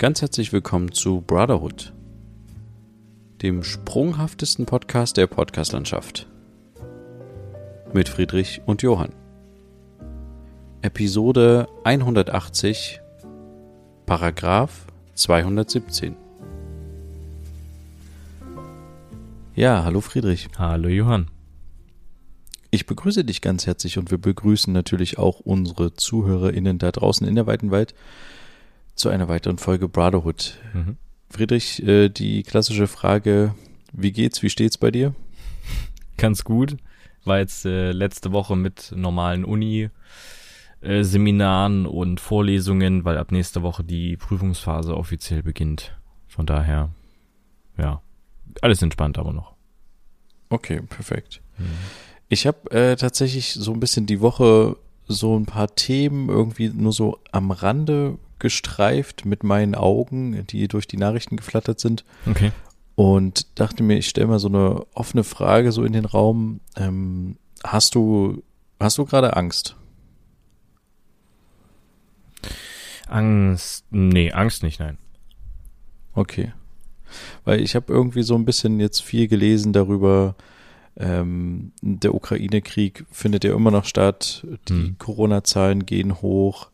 Ganz herzlich willkommen zu Brotherhood, dem sprunghaftesten Podcast der Podcastlandschaft. Mit Friedrich und Johann. Episode 180, Paragraph 217. Ja, hallo Friedrich. Hallo Johann. Ich begrüße dich ganz herzlich und wir begrüßen natürlich auch unsere ZuhörerInnen da draußen in der weiten Welt zu einer weiteren Folge Brotherhood. Mhm. Friedrich, äh, die klassische Frage, wie geht's, wie steht's bei dir? Ganz gut. War jetzt äh, letzte Woche mit normalen Uni äh, und Vorlesungen, weil ab nächster Woche die Prüfungsphase offiziell beginnt. Von daher, ja, alles entspannt aber noch. Okay, perfekt. Mhm. Ich habe äh, tatsächlich so ein bisschen die Woche so ein paar Themen irgendwie nur so am Rande gestreift mit meinen Augen, die durch die Nachrichten geflattert sind. Okay. Und dachte mir, ich stelle mal so eine offene Frage so in den Raum. Ähm, hast du, hast du gerade Angst? Angst, nee, Angst nicht, nein. Okay. Weil ich habe irgendwie so ein bisschen jetzt viel gelesen darüber, ähm, der Ukraine-Krieg findet ja immer noch statt, die hm. Corona-Zahlen gehen hoch,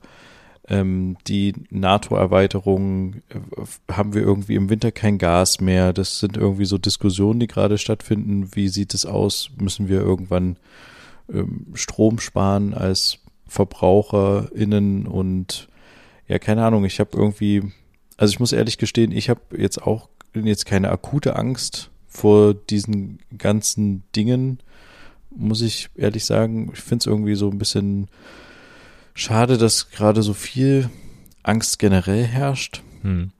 ähm, die NATO-Erweiterung äh, haben wir irgendwie im Winter kein Gas mehr. Das sind irgendwie so Diskussionen, die gerade stattfinden. Wie sieht es aus? Müssen wir irgendwann ähm, Strom sparen als VerbraucherInnen und ja, keine Ahnung, ich habe irgendwie, also ich muss ehrlich gestehen, ich habe jetzt auch jetzt keine akute Angst vor diesen ganzen Dingen, muss ich ehrlich sagen. Ich finde es irgendwie so ein bisschen schade, dass gerade so viel Angst generell herrscht. Hm.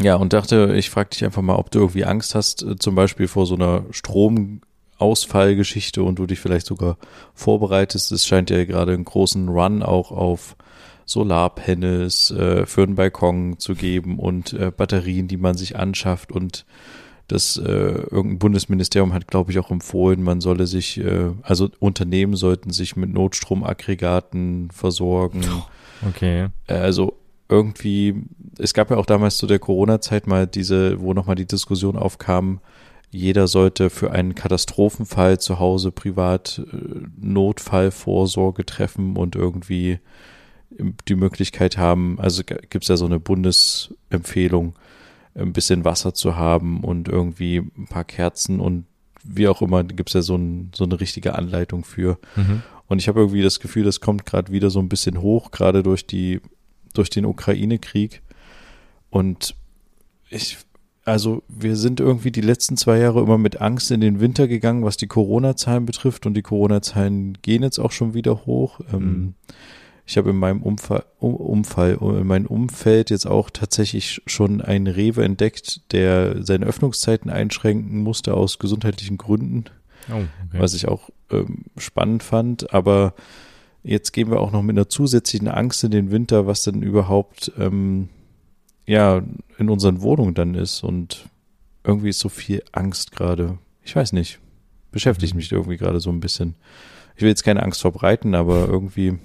Ja, und dachte, ich frage dich einfach mal, ob du irgendwie Angst hast, äh, zum Beispiel vor so einer Stromausfallgeschichte und du dich vielleicht sogar vorbereitest. Es scheint ja gerade einen großen Run auch auf Solarpanels äh, für einen Balkon zu geben und äh, Batterien, die man sich anschafft und das äh, irgendein Bundesministerium hat, glaube ich, auch empfohlen, man solle sich, äh, also Unternehmen sollten sich mit Notstromaggregaten versorgen. Okay. Äh, also irgendwie, es gab ja auch damals zu der Corona-Zeit mal diese, wo nochmal die Diskussion aufkam, jeder sollte für einen Katastrophenfall zu Hause privat äh, Notfallvorsorge treffen und irgendwie die Möglichkeit haben, also gibt es ja so eine Bundesempfehlung, ein bisschen Wasser zu haben und irgendwie ein paar Kerzen und wie auch immer, gibt es ja so, ein, so eine richtige Anleitung für. Mhm. Und ich habe irgendwie das Gefühl, das kommt gerade wieder so ein bisschen hoch, gerade durch die, durch den Ukraine-Krieg. Und ich, also wir sind irgendwie die letzten zwei Jahre immer mit Angst in den Winter gegangen, was die Corona-Zahlen betrifft. Und die Corona-Zahlen gehen jetzt auch schon wieder hoch. Ähm, mhm. Ich habe in meinem Umfall, Umfall, in meinem Umfeld jetzt auch tatsächlich schon einen Rewe entdeckt, der seine Öffnungszeiten einschränken musste aus gesundheitlichen Gründen, oh, okay. was ich auch ähm, spannend fand. Aber jetzt gehen wir auch noch mit einer zusätzlichen Angst in den Winter, was denn überhaupt ähm, ja in unseren Wohnungen dann ist und irgendwie ist so viel Angst gerade. Ich weiß nicht, beschäftigt mhm. mich irgendwie gerade so ein bisschen. Ich will jetzt keine Angst verbreiten, aber irgendwie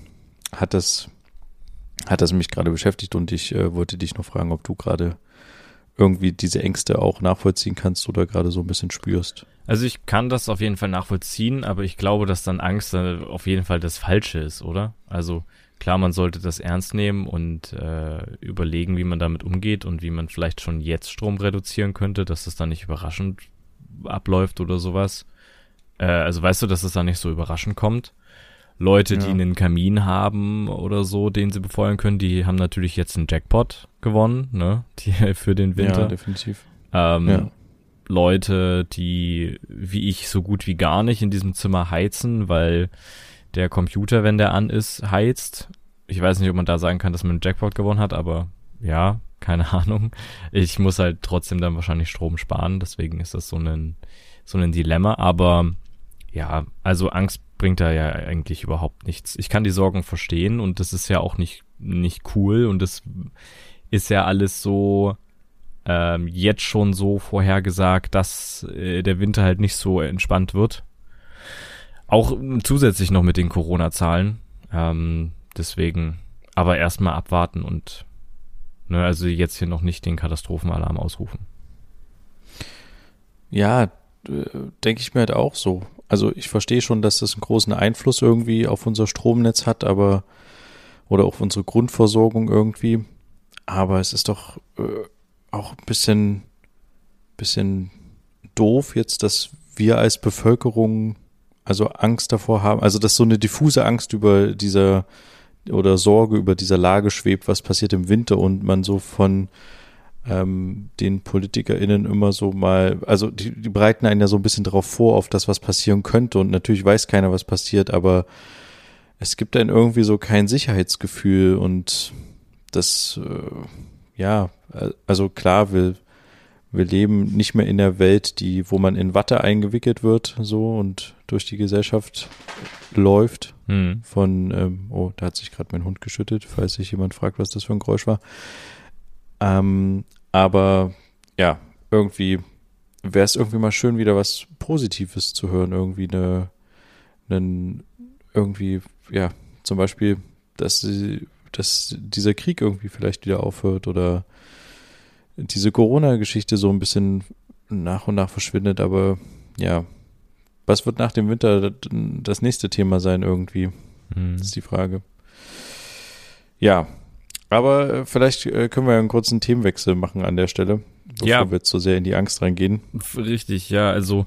hat das, hat das mich gerade beschäftigt und ich äh, wollte dich noch fragen, ob du gerade irgendwie diese Ängste auch nachvollziehen kannst oder gerade so ein bisschen spürst. Also ich kann das auf jeden Fall nachvollziehen, aber ich glaube, dass dann Angst äh, auf jeden Fall das Falsche ist, oder? Also klar, man sollte das ernst nehmen und äh, überlegen, wie man damit umgeht und wie man vielleicht schon jetzt Strom reduzieren könnte, dass das dann nicht überraschend abläuft oder sowas. Äh, also weißt du, dass es das dann nicht so überraschend kommt. Leute, ja. die einen Kamin haben oder so, den sie befeuern können, die haben natürlich jetzt einen Jackpot gewonnen, ne? Die für den Winter. Ja, definitiv. Ähm, ja. Leute, die wie ich so gut wie gar nicht in diesem Zimmer heizen, weil der Computer, wenn der an ist, heizt. Ich weiß nicht, ob man da sagen kann, dass man einen Jackpot gewonnen hat, aber ja, keine Ahnung. Ich muss halt trotzdem dann wahrscheinlich Strom sparen, deswegen ist das so ein, so ein Dilemma. Aber ja, also Angst bringt da ja eigentlich überhaupt nichts. Ich kann die Sorgen verstehen und das ist ja auch nicht, nicht cool und das ist ja alles so ähm, jetzt schon so vorhergesagt, dass äh, der Winter halt nicht so entspannt wird. Auch zusätzlich noch mit den Corona-Zahlen. Ähm, deswegen aber erstmal abwarten und Ne, also jetzt hier noch nicht den Katastrophenalarm ausrufen. Ja, denke ich mir halt auch so. Also ich verstehe schon, dass das einen großen Einfluss irgendwie auf unser Stromnetz hat, aber oder auf unsere Grundversorgung irgendwie. Aber es ist doch äh, auch ein bisschen, bisschen doof jetzt, dass wir als Bevölkerung also Angst davor haben, also dass so eine diffuse Angst über dieser oder Sorge über dieser Lage schwebt, was passiert im Winter und man so von ähm, den PolitikerInnen immer so mal, also die, die bereiten einen ja so ein bisschen darauf vor, auf das, was passieren könnte und natürlich weiß keiner, was passiert, aber es gibt dann irgendwie so kein Sicherheitsgefühl und das, äh, ja, also klar, wir, wir leben nicht mehr in der Welt, die, wo man in Watte eingewickelt wird, so und durch die Gesellschaft läuft. Hm. Von, ähm, oh, da hat sich gerade mein Hund geschüttet, falls sich jemand fragt, was das für ein Geräusch war. Ähm, aber ja, irgendwie wäre es irgendwie mal schön, wieder was Positives zu hören. Irgendwie eine, einen, irgendwie, ja, zum Beispiel, dass, sie, dass dieser Krieg irgendwie vielleicht wieder aufhört oder diese Corona-Geschichte so ein bisschen nach und nach verschwindet. Aber ja, was wird nach dem Winter das nächste Thema sein irgendwie? Mhm. Das ist die Frage. Ja, aber äh, vielleicht äh, können wir einen kurzen Themenwechsel machen an der Stelle, bevor ja. wir zu sehr in die Angst reingehen. Richtig, ja. Also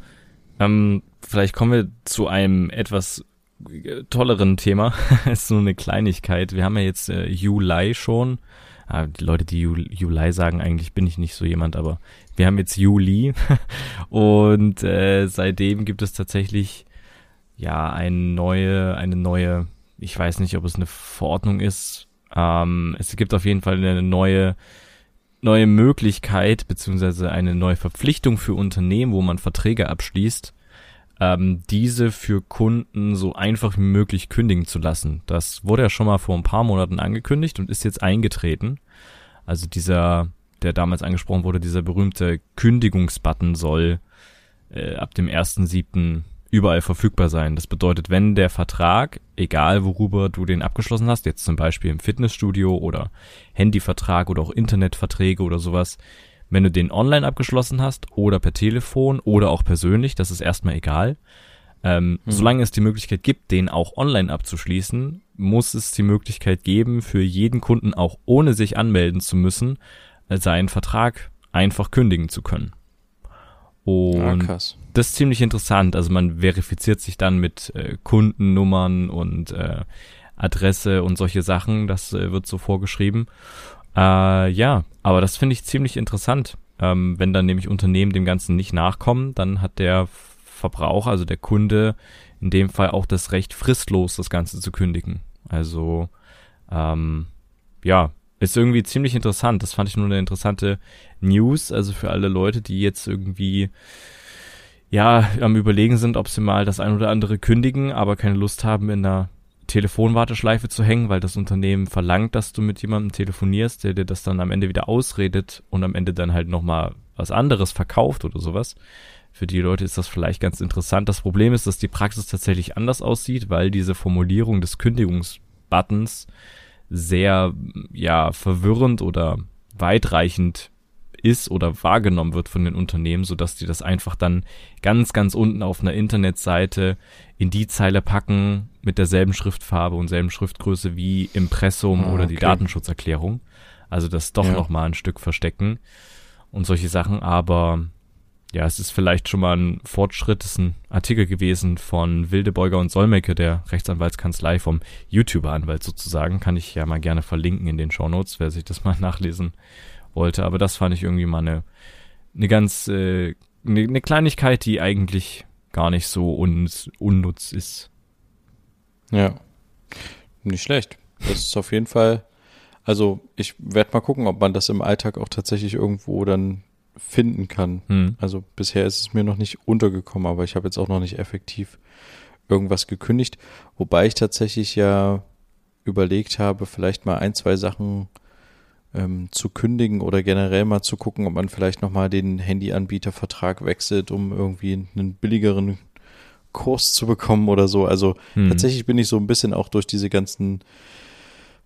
ähm, vielleicht kommen wir zu einem etwas äh, tolleren Thema. Es ist nur eine Kleinigkeit. Wir haben ja jetzt äh, Juli schon. Ah, die Leute, die Juli sagen, eigentlich bin ich nicht so jemand, aber wir haben jetzt Juli und äh, seitdem gibt es tatsächlich ja eine neue, eine neue, ich weiß nicht, ob es eine Verordnung ist, ähm, es gibt auf jeden Fall eine neue neue Möglichkeit beziehungsweise eine neue Verpflichtung für Unternehmen, wo man Verträge abschließt, ähm, diese für Kunden so einfach wie möglich kündigen zu lassen. Das wurde ja schon mal vor ein paar Monaten angekündigt und ist jetzt eingetreten. Also dieser, der damals angesprochen wurde, dieser berühmte Kündigungsbutton soll äh, ab dem 1.7 überall verfügbar sein. Das bedeutet, wenn der Vertrag, egal worüber du den abgeschlossen hast, jetzt zum Beispiel im Fitnessstudio oder Handyvertrag oder auch Internetverträge oder sowas, wenn du den online abgeschlossen hast oder per Telefon oder auch persönlich, das ist erstmal egal. Ähm, mhm. Solange es die Möglichkeit gibt, den auch online abzuschließen, muss es die Möglichkeit geben, für jeden Kunden auch ohne sich anmelden zu müssen, seinen Vertrag einfach kündigen zu können. Und ah, das ist ziemlich interessant. Also man verifiziert sich dann mit äh, Kundennummern und äh, Adresse und solche Sachen. Das äh, wird so vorgeschrieben. Äh, ja, aber das finde ich ziemlich interessant. Ähm, wenn dann nämlich Unternehmen dem Ganzen nicht nachkommen, dann hat der Verbraucher, also der Kunde, in dem Fall auch das Recht, fristlos das Ganze zu kündigen. Also ähm, ja, ist irgendwie ziemlich interessant. Das fand ich nur eine interessante News. Also für alle Leute, die jetzt irgendwie ja am überlegen sind, ob sie mal das ein oder andere kündigen, aber keine Lust haben, in einer Telefonwarteschleife zu hängen, weil das Unternehmen verlangt, dass du mit jemandem telefonierst, der dir das dann am Ende wieder ausredet und am Ende dann halt nochmal was anderes verkauft oder sowas. Für die Leute ist das vielleicht ganz interessant. Das Problem ist, dass die Praxis tatsächlich anders aussieht, weil diese Formulierung des Kündigungsbuttons sehr, ja, verwirrend oder weitreichend ist oder wahrgenommen wird von den Unternehmen, so dass die das einfach dann ganz, ganz unten auf einer Internetseite in die Zeile packen mit derselben Schriftfarbe und selben Schriftgröße wie Impressum ah, oder die Datenschutzerklärung. Also das doch ja. noch mal ein Stück verstecken und solche Sachen, aber ja, es ist vielleicht schon mal ein Fortschritt. Es ist ein Artikel gewesen von Wildebeuger und Solmecke, der Rechtsanwaltskanzlei vom YouTuber-Anwalt sozusagen. Kann ich ja mal gerne verlinken in den Shownotes, wer sich das mal nachlesen wollte. Aber das fand ich irgendwie mal eine, eine ganz, äh, eine, eine Kleinigkeit, die eigentlich gar nicht so un unnutz ist. Ja, nicht schlecht. Das ist auf jeden Fall, also ich werde mal gucken, ob man das im Alltag auch tatsächlich irgendwo dann finden kann. Hm. Also bisher ist es mir noch nicht untergekommen, aber ich habe jetzt auch noch nicht effektiv irgendwas gekündigt. Wobei ich tatsächlich ja überlegt habe, vielleicht mal ein, zwei Sachen ähm, zu kündigen oder generell mal zu gucken, ob man vielleicht nochmal den Handyanbietervertrag wechselt, um irgendwie einen billigeren Kurs zu bekommen oder so. Also hm. tatsächlich bin ich so ein bisschen auch durch diese ganzen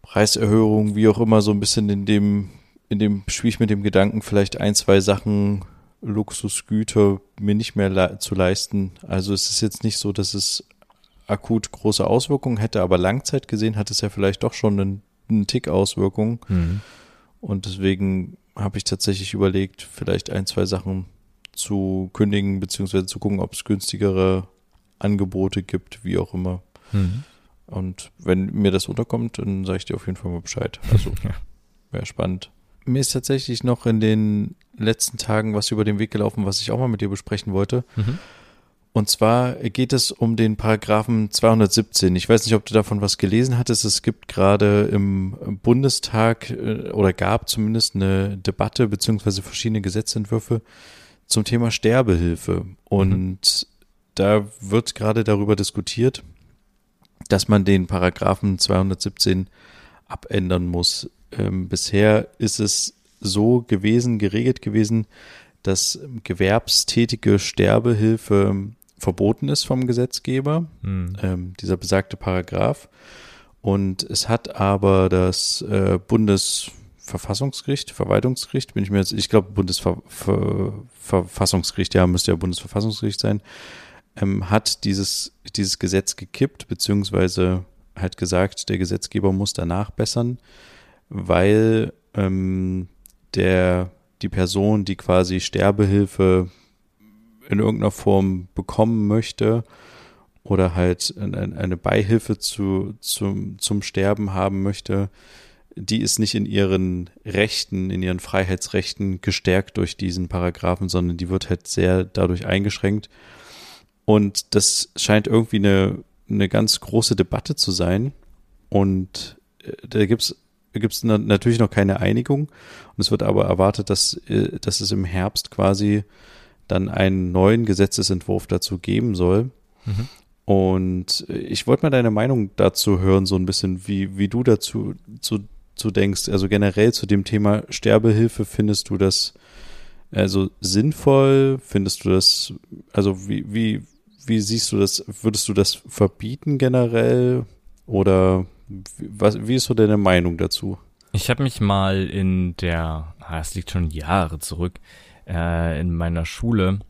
Preiserhöhungen, wie auch immer, so ein bisschen in dem in dem spiele ich mit dem Gedanken, vielleicht ein, zwei Sachen Luxusgüter mir nicht mehr le zu leisten. Also es ist jetzt nicht so, dass es akut große Auswirkungen hätte, aber Langzeit gesehen hat es ja vielleicht doch schon einen, einen Tick Auswirkungen. Mhm. Und deswegen habe ich tatsächlich überlegt, vielleicht ein, zwei Sachen zu kündigen, beziehungsweise zu gucken, ob es günstigere Angebote gibt, wie auch immer. Mhm. Und wenn mir das unterkommt, dann sage ich dir auf jeden Fall mal Bescheid. Also wäre spannend. Mir ist tatsächlich noch in den letzten Tagen was über den Weg gelaufen, was ich auch mal mit dir besprechen wollte. Mhm. Und zwar geht es um den Paragraphen 217. Ich weiß nicht, ob du davon was gelesen hattest. Es gibt gerade im Bundestag äh, oder gab zumindest eine Debatte beziehungsweise verschiedene Gesetzentwürfe zum Thema Sterbehilfe. Und mhm. da wird gerade darüber diskutiert, dass man den Paragraphen 217 abändern muss. Ähm, bisher ist es so gewesen, geregelt gewesen, dass gewerbstätige Sterbehilfe verboten ist vom Gesetzgeber, hm. ähm, dieser besagte Paragraph. Und es hat aber das äh, Bundesverfassungsgericht, Verwaltungsgericht, bin ich mir jetzt, ich glaube Bundesverfassungsgericht, ja, müsste ja Bundesverfassungsgericht sein, ähm, hat dieses, dieses Gesetz gekippt, beziehungsweise hat gesagt, der Gesetzgeber muss danach bessern, weil ähm, der, die Person, die quasi Sterbehilfe in irgendeiner Form bekommen möchte oder halt eine Beihilfe zu, zum, zum Sterben haben möchte, die ist nicht in ihren Rechten, in ihren Freiheitsrechten gestärkt durch diesen Paragraphen, sondern die wird halt sehr dadurch eingeschränkt. Und das scheint irgendwie eine, eine ganz große Debatte zu sein. Und äh, da gibt's gibt es natürlich noch keine Einigung. Und es wird aber erwartet, dass, äh, dass es im Herbst quasi dann einen neuen Gesetzesentwurf dazu geben soll. Mhm. Und ich wollte mal deine Meinung dazu hören, so ein bisschen, wie, wie du dazu zu, zu denkst. Also generell zu dem Thema Sterbehilfe, findest du das also sinnvoll? Findest du das, also wie, wie, wie siehst du das? Würdest du das verbieten generell? Oder was, wie ist so deine Meinung dazu? Ich habe mich mal in der, ah, es liegt schon Jahre zurück, äh, in meiner Schule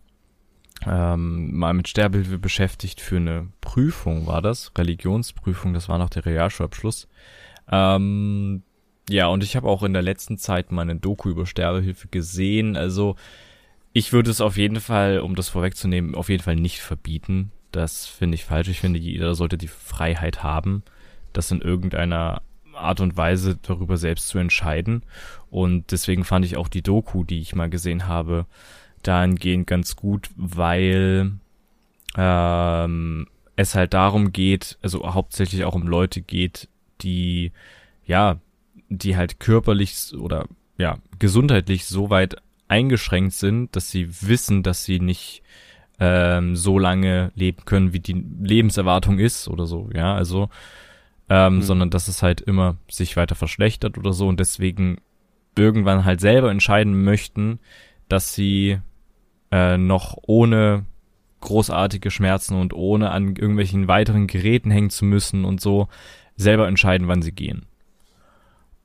ähm, mal mit Sterbehilfe beschäftigt für eine Prüfung, war das? Religionsprüfung, das war noch der Realschulabschluss. Ähm, ja, und ich habe auch in der letzten Zeit mal eine Doku über Sterbehilfe gesehen. Also ich würde es auf jeden Fall, um das vorwegzunehmen, auf jeden Fall nicht verbieten. Das finde ich falsch. Ich finde, jeder sollte die Freiheit haben, das in irgendeiner Art und Weise darüber selbst zu entscheiden. Und deswegen fand ich auch die Doku, die ich mal gesehen habe, dahingehend ganz gut, weil ähm, es halt darum geht, also hauptsächlich auch um Leute geht, die ja, die halt körperlich oder ja, gesundheitlich so weit eingeschränkt sind, dass sie wissen, dass sie nicht ähm, so lange leben können, wie die Lebenserwartung ist oder so, ja, also ähm, mhm. sondern dass es halt immer sich weiter verschlechtert oder so und deswegen irgendwann halt selber entscheiden möchten, dass sie äh, noch ohne großartige Schmerzen und ohne an irgendwelchen weiteren Geräten hängen zu müssen und so selber entscheiden, wann sie gehen.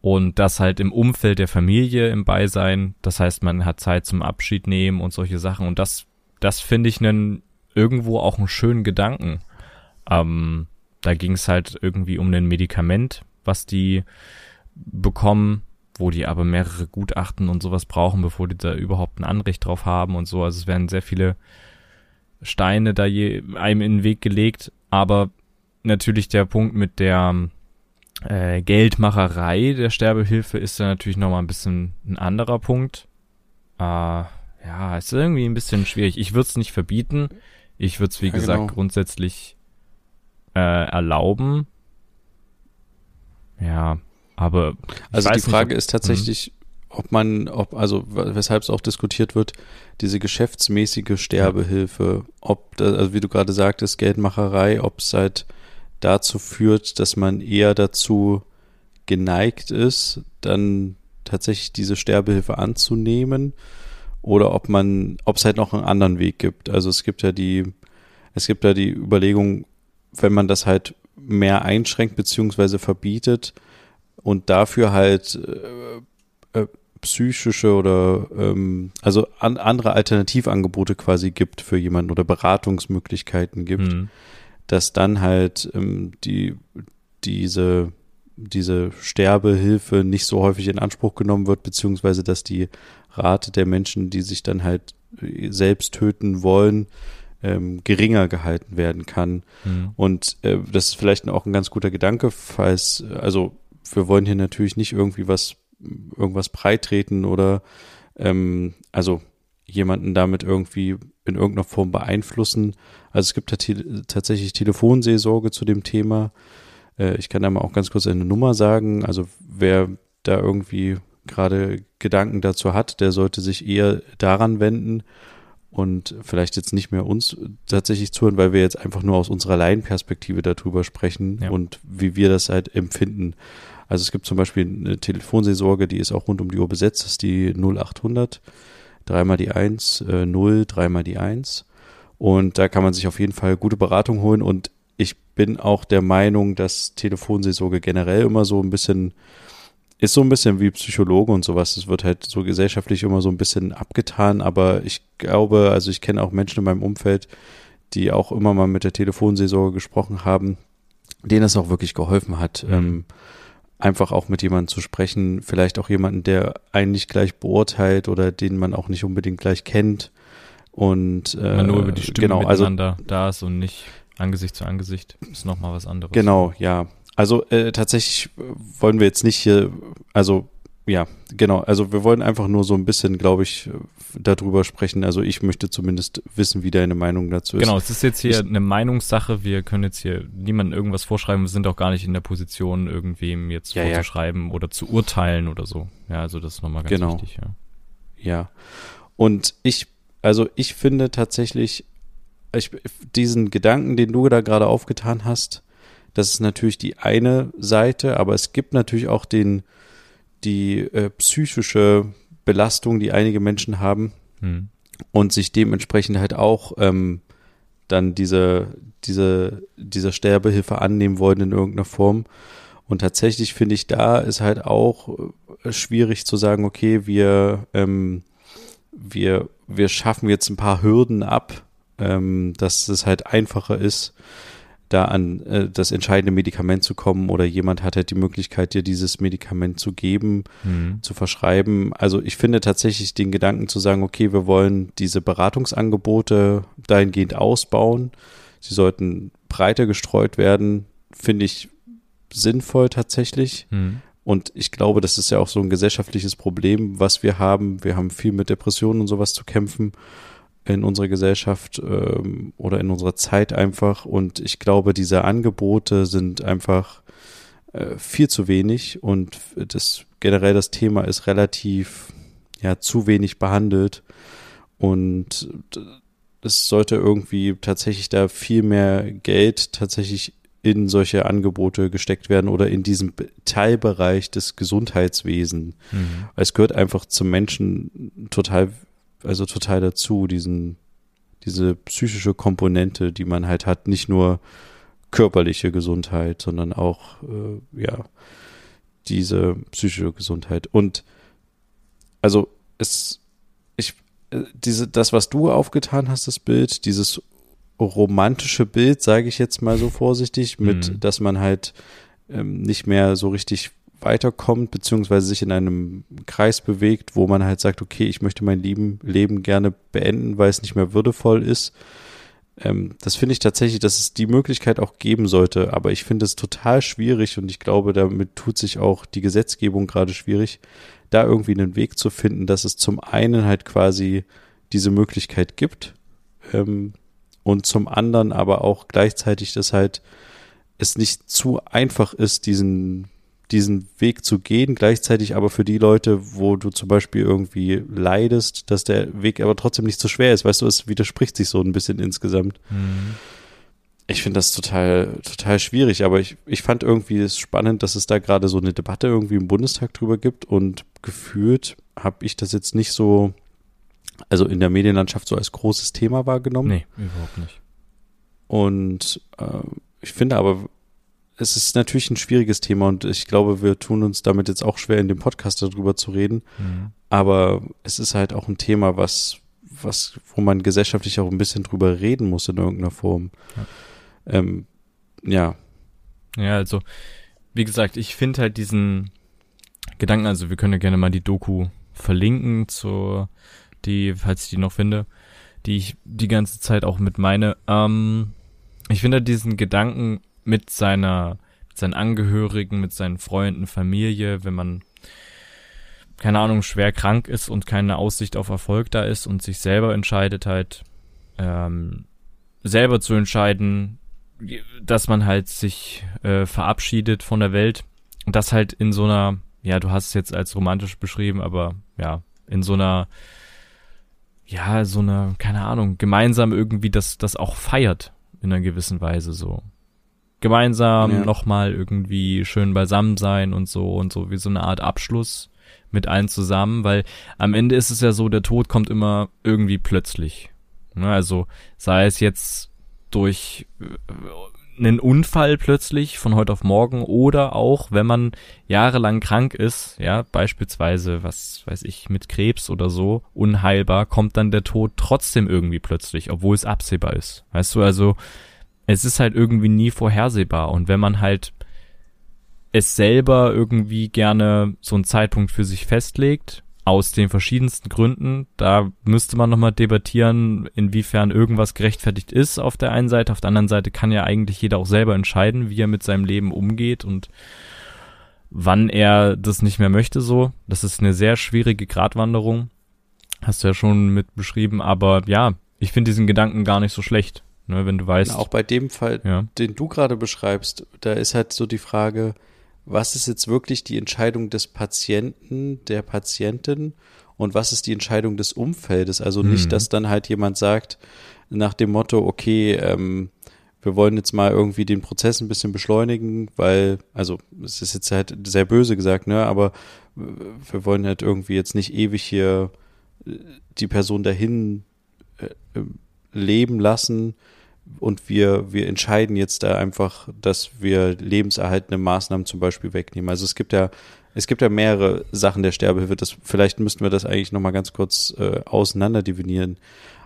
Und das halt im Umfeld der Familie im Beisein. Das heißt, man hat Zeit zum Abschied nehmen und solche Sachen. Und das, das finde ich einen irgendwo auch einen schönen Gedanken. Ähm, da ging es halt irgendwie um ein Medikament, was die bekommen, wo die aber mehrere Gutachten und sowas brauchen, bevor die da überhaupt ein Anrecht drauf haben und so. Also es werden sehr viele Steine da je, einem in den Weg gelegt, aber natürlich der Punkt mit der äh, Geldmacherei der Sterbehilfe ist da natürlich nochmal ein bisschen ein anderer Punkt. Äh, ja, ist irgendwie ein bisschen schwierig. Ich würde es nicht verbieten. Ich würde es, wie ja, gesagt, genau. grundsätzlich äh, erlauben. Ja, aber. Also die Frage nicht, ob, ist tatsächlich, hm. ob man, ob, also weshalb es auch diskutiert wird, diese geschäftsmäßige Sterbehilfe, ob, da, also wie du gerade sagtest, Geldmacherei, ob es halt dazu führt, dass man eher dazu geneigt ist, dann tatsächlich diese Sterbehilfe anzunehmen oder ob man, ob es halt noch einen anderen Weg gibt. Also es gibt ja die, es gibt ja die Überlegung, wenn man das halt mehr einschränkt beziehungsweise verbietet und dafür halt äh, äh, psychische oder ähm, also an, andere Alternativangebote quasi gibt für jemanden oder Beratungsmöglichkeiten gibt, mhm. dass dann halt ähm, die diese diese Sterbehilfe nicht so häufig in Anspruch genommen wird, beziehungsweise dass die Rate der Menschen, die sich dann halt äh, selbst töten wollen, ähm, geringer gehalten werden kann. Mhm. Und äh, das ist vielleicht auch ein ganz guter Gedanke, falls, also wir wollen hier natürlich nicht irgendwie was, irgendwas breitreten oder ähm, also jemanden damit irgendwie in irgendeiner Form beeinflussen. Also es gibt tatsächlich Telefonseelsorge zu dem Thema. Äh, ich kann da mal auch ganz kurz eine Nummer sagen. Also wer da irgendwie gerade Gedanken dazu hat, der sollte sich eher daran wenden und vielleicht jetzt nicht mehr uns tatsächlich zuhören, weil wir jetzt einfach nur aus unserer Laienperspektive darüber sprechen ja. und wie wir das halt empfinden. Also es gibt zum Beispiel eine Telefonseelsorge, die ist auch rund um die Uhr besetzt, das ist die 0800, dreimal die 1, äh, 0, dreimal die 1. Und da kann man sich auf jeden Fall gute Beratung holen und ich bin auch der Meinung, dass Telefonseelsorge generell immer so ein bisschen ist so ein bisschen wie Psychologe und sowas. Es wird halt so gesellschaftlich immer so ein bisschen abgetan, aber ich glaube, also ich kenne auch Menschen in meinem Umfeld, die auch immer mal mit der Telefonseelsorge gesprochen haben, denen es auch wirklich geholfen hat, mhm. ähm, einfach auch mit jemandem zu sprechen, vielleicht auch jemanden, der einen nicht gleich beurteilt oder den man auch nicht unbedingt gleich kennt. Und äh, man nur über die Stimme genau, also miteinander also, da ist und nicht Angesicht zu Angesicht ist nochmal was anderes. Genau, ja. Also äh, tatsächlich wollen wir jetzt nicht hier, also ja, genau. Also wir wollen einfach nur so ein bisschen, glaube ich, darüber sprechen. Also ich möchte zumindest wissen, wie deine Meinung dazu ist. Genau, es ist jetzt hier ich, eine Meinungssache. Wir können jetzt hier niemandem irgendwas vorschreiben. Wir sind auch gar nicht in der Position, irgendwem jetzt ja, vorzuschreiben ja. oder zu urteilen oder so. Ja, also das ist nochmal ganz genau. wichtig, ja. Ja. Und ich, also ich finde tatsächlich, ich, diesen Gedanken, den du da gerade aufgetan hast, das ist natürlich die eine Seite, aber es gibt natürlich auch den, die äh, psychische Belastung, die einige Menschen haben hm. und sich dementsprechend halt auch ähm, dann diese, diese, dieser Sterbehilfe annehmen wollen in irgendeiner Form. Und tatsächlich finde ich, da ist halt auch äh, schwierig zu sagen, okay, wir, ähm, wir, wir schaffen jetzt ein paar Hürden ab, ähm, dass es halt einfacher ist, da an äh, das entscheidende Medikament zu kommen oder jemand hat halt die Möglichkeit, dir dieses Medikament zu geben, mhm. zu verschreiben. Also ich finde tatsächlich den Gedanken zu sagen, okay, wir wollen diese Beratungsangebote dahingehend ausbauen. Sie sollten breiter gestreut werden, finde ich sinnvoll tatsächlich. Mhm. Und ich glaube, das ist ja auch so ein gesellschaftliches Problem, was wir haben. Wir haben viel mit Depressionen und sowas zu kämpfen in unserer Gesellschaft ähm, oder in unserer Zeit einfach. Und ich glaube, diese Angebote sind einfach äh, viel zu wenig und das generell das Thema ist relativ ja zu wenig behandelt und es sollte irgendwie tatsächlich da viel mehr Geld tatsächlich in solche Angebote gesteckt werden oder in diesem Teilbereich des Gesundheitswesens. Mhm. Es gehört einfach zum Menschen total also total dazu, diesen, diese psychische Komponente, die man halt hat, nicht nur körperliche Gesundheit, sondern auch, äh, ja, diese psychische Gesundheit. Und also es, ich, äh, diese, das, was du aufgetan hast, das Bild, dieses romantische Bild, sage ich jetzt mal so vorsichtig, mit, mhm. dass man halt ähm, nicht mehr so richtig weiterkommt, beziehungsweise sich in einem Kreis bewegt, wo man halt sagt, okay, ich möchte mein Leben, Leben gerne beenden, weil es nicht mehr würdevoll ist. Ähm, das finde ich tatsächlich, dass es die Möglichkeit auch geben sollte, aber ich finde es total schwierig und ich glaube, damit tut sich auch die Gesetzgebung gerade schwierig, da irgendwie einen Weg zu finden, dass es zum einen halt quasi diese Möglichkeit gibt ähm, und zum anderen aber auch gleichzeitig, dass halt es nicht zu einfach ist, diesen diesen Weg zu gehen, gleichzeitig aber für die Leute, wo du zum Beispiel irgendwie leidest, dass der Weg aber trotzdem nicht so schwer ist. Weißt du, es widerspricht sich so ein bisschen insgesamt. Mhm. Ich finde das total, total schwierig, aber ich, ich fand irgendwie es spannend, dass es da gerade so eine Debatte irgendwie im Bundestag drüber gibt und gefühlt habe ich das jetzt nicht so, also in der Medienlandschaft so als großes Thema wahrgenommen. Nee, überhaupt nicht. Und äh, ich finde aber, es ist natürlich ein schwieriges Thema und ich glaube, wir tun uns damit jetzt auch schwer, in dem Podcast darüber zu reden. Mhm. Aber es ist halt auch ein Thema, was, was, wo man gesellschaftlich auch ein bisschen drüber reden muss in irgendeiner Form. Ja. Ähm, ja. Ja, also, wie gesagt, ich finde halt diesen Gedanken, also wir können ja gerne mal die Doku verlinken zur, die, falls ich die noch finde, die ich die ganze Zeit auch mit meine. Ähm, ich finde diesen Gedanken mit seiner, mit seinen Angehörigen, mit seinen Freunden, Familie, wenn man, keine Ahnung, schwer krank ist und keine Aussicht auf Erfolg da ist und sich selber entscheidet halt, ähm, selber zu entscheiden, dass man halt sich äh, verabschiedet von der Welt und das halt in so einer, ja, du hast es jetzt als romantisch beschrieben, aber ja, in so einer ja, so eine, keine Ahnung, gemeinsam irgendwie das, das auch feiert in einer gewissen Weise so. Gemeinsam ja. nochmal irgendwie schön beisammen sein und so und so wie so eine Art Abschluss mit allen zusammen, weil am Ende ist es ja so, der Tod kommt immer irgendwie plötzlich. Ne, also sei es jetzt durch äh, einen Unfall plötzlich von heute auf morgen oder auch, wenn man jahrelang krank ist, ja, beispielsweise, was weiß ich, mit Krebs oder so, unheilbar, kommt dann der Tod trotzdem irgendwie plötzlich, obwohl es absehbar ist. Weißt du, also, es ist halt irgendwie nie vorhersehbar und wenn man halt es selber irgendwie gerne so einen Zeitpunkt für sich festlegt, aus den verschiedensten Gründen. Da müsste man nochmal debattieren, inwiefern irgendwas gerechtfertigt ist auf der einen Seite. Auf der anderen Seite kann ja eigentlich jeder auch selber entscheiden, wie er mit seinem Leben umgeht und wann er das nicht mehr möchte so. Das ist eine sehr schwierige Gratwanderung. Hast du ja schon mit beschrieben, aber ja, ich finde diesen Gedanken gar nicht so schlecht, ne, wenn du weißt. Na, auch bei dem Fall, ja. den du gerade beschreibst, da ist halt so die Frage, was ist jetzt wirklich die Entscheidung des Patienten, der Patientin und was ist die Entscheidung des Umfeldes? Also nicht, mhm. dass dann halt jemand sagt, nach dem Motto, okay, ähm, wir wollen jetzt mal irgendwie den Prozess ein bisschen beschleunigen, weil, also es ist jetzt halt sehr böse gesagt, ne, aber wir wollen halt irgendwie jetzt nicht ewig hier äh, die Person dahin äh, leben lassen, und wir, wir entscheiden jetzt da einfach, dass wir lebenserhaltende Maßnahmen zum Beispiel wegnehmen. Also es gibt ja, es gibt ja mehrere Sachen der Sterbehilfe. Das, vielleicht müssten wir das eigentlich nochmal ganz kurz äh, auseinander divinieren.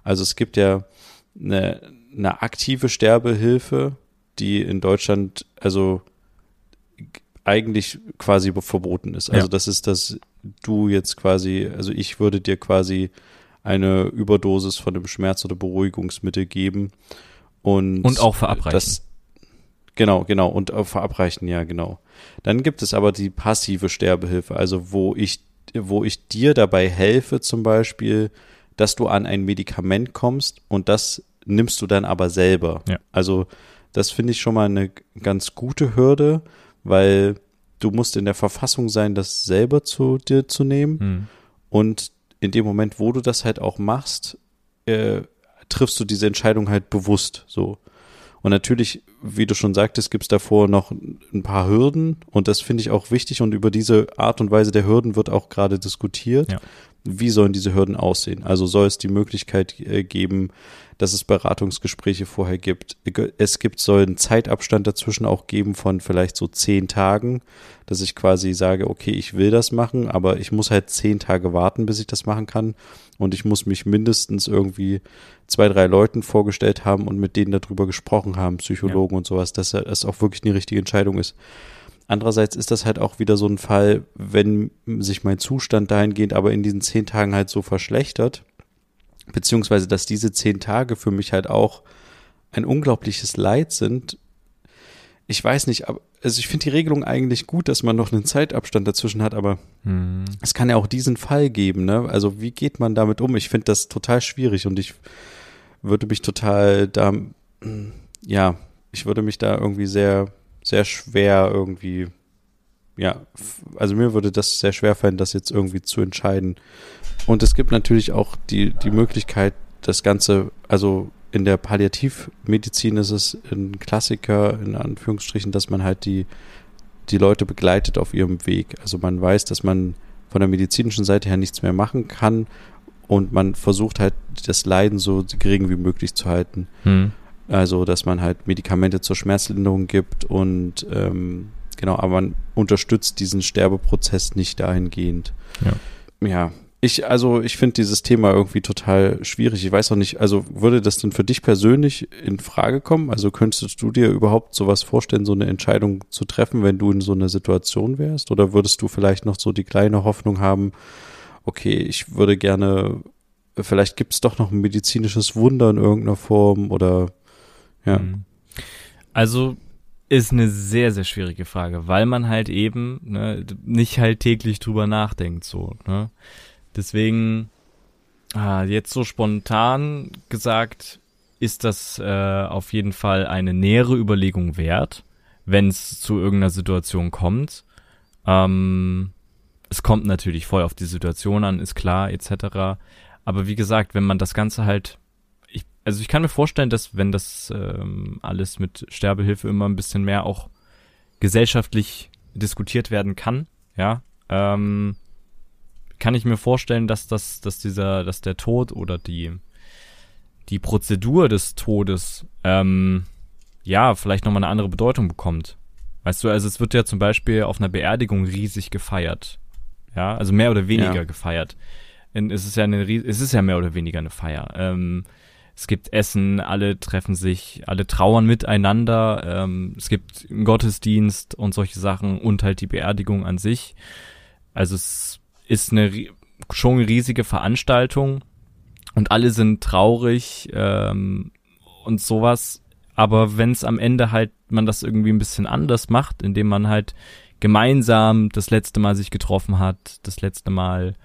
Also es gibt ja eine, eine aktive Sterbehilfe, die in Deutschland also eigentlich quasi verboten ist. Also ja. das ist, dass du jetzt quasi, also ich würde dir quasi eine Überdosis von dem Schmerz- oder Beruhigungsmittel geben und, und auch verabreichen. Das, genau, genau. Und auch verabreichen, ja, genau. Dann gibt es aber die passive Sterbehilfe, also wo ich, wo ich dir dabei helfe, zum Beispiel, dass du an ein Medikament kommst und das nimmst du dann aber selber. Ja. Also das finde ich schon mal eine ganz gute Hürde, weil du musst in der Verfassung sein, das selber zu dir zu nehmen. Hm. Und in dem Moment, wo du das halt auch machst, äh, triffst du diese Entscheidung halt bewusst so. Und natürlich, wie du schon sagtest, gibt's davor noch ein paar Hürden und das finde ich auch wichtig und über diese Art und Weise der Hürden wird auch gerade diskutiert. Ja. Wie sollen diese Hürden aussehen? Also soll es die Möglichkeit äh, geben, dass es Beratungsgespräche vorher gibt. Es gibt, soll einen Zeitabstand dazwischen auch geben von vielleicht so zehn Tagen, dass ich quasi sage, okay, ich will das machen, aber ich muss halt zehn Tage warten, bis ich das machen kann. Und ich muss mich mindestens irgendwie zwei, drei Leuten vorgestellt haben und mit denen darüber gesprochen haben, Psychologen ja. und sowas, dass es auch wirklich eine richtige Entscheidung ist. Andererseits ist das halt auch wieder so ein Fall, wenn sich mein Zustand dahingehend aber in diesen zehn Tagen halt so verschlechtert, beziehungsweise dass diese zehn Tage für mich halt auch ein unglaubliches Leid sind. Ich weiß nicht, aber also ich finde die Regelung eigentlich gut, dass man noch einen Zeitabstand dazwischen hat, aber hm. es kann ja auch diesen Fall geben, ne? Also wie geht man damit um? Ich finde das total schwierig und ich würde mich total da, ja, ich würde mich da irgendwie sehr, sehr schwer irgendwie, ja, also mir würde das sehr schwer fallen, das jetzt irgendwie zu entscheiden, und es gibt natürlich auch die, die Möglichkeit, das Ganze, also in der Palliativmedizin ist es ein Klassiker, in Anführungsstrichen, dass man halt die, die Leute begleitet auf ihrem Weg. Also man weiß, dass man von der medizinischen Seite her nichts mehr machen kann und man versucht halt das Leiden so gering wie möglich zu halten. Hm. Also, dass man halt Medikamente zur Schmerzlinderung gibt und ähm, genau, aber man unterstützt diesen Sterbeprozess nicht dahingehend. Ja. Ja. Ich, also ich finde dieses Thema irgendwie total schwierig. Ich weiß auch nicht, also würde das denn für dich persönlich in Frage kommen? Also könntest du dir überhaupt sowas vorstellen, so eine Entscheidung zu treffen, wenn du in so einer Situation wärst? Oder würdest du vielleicht noch so die kleine Hoffnung haben, okay, ich würde gerne, vielleicht gibt es doch noch ein medizinisches Wunder in irgendeiner Form oder ja. Mhm. Also ist eine sehr, sehr schwierige Frage, weil man halt eben ne, nicht halt täglich drüber nachdenkt, so, ne? Deswegen, ah, jetzt so spontan gesagt, ist das äh, auf jeden Fall eine nähere Überlegung wert, wenn es zu irgendeiner Situation kommt. Ähm, es kommt natürlich voll auf die Situation an, ist klar, etc. Aber wie gesagt, wenn man das Ganze halt, also ich kann mir vorstellen, dass wenn das ähm, alles mit Sterbehilfe immer ein bisschen mehr auch gesellschaftlich diskutiert werden kann, ja, ähm, kann ich mir vorstellen, dass das, dass dieser, dass der Tod oder die, die Prozedur des Todes, ähm, ja, vielleicht nochmal eine andere Bedeutung bekommt. Weißt du, also es wird ja zum Beispiel auf einer Beerdigung riesig gefeiert. Ja, also mehr oder weniger Ja. gefeiert. Und es ist ja eine, es ist ja mehr oder weniger eine Feier. Ähm, es gibt Essen, alle treffen sich, alle trauern miteinander. Ähm, es gibt einen Gottesdienst und solche Sachen und halt die Beerdigung an sich. Also es ist eine schon eine riesige Veranstaltung und alle sind traurig ähm, und sowas. Aber wenn es am Ende halt man das irgendwie ein bisschen anders macht, indem man halt gemeinsam das letzte Mal sich getroffen hat, das letzte Mal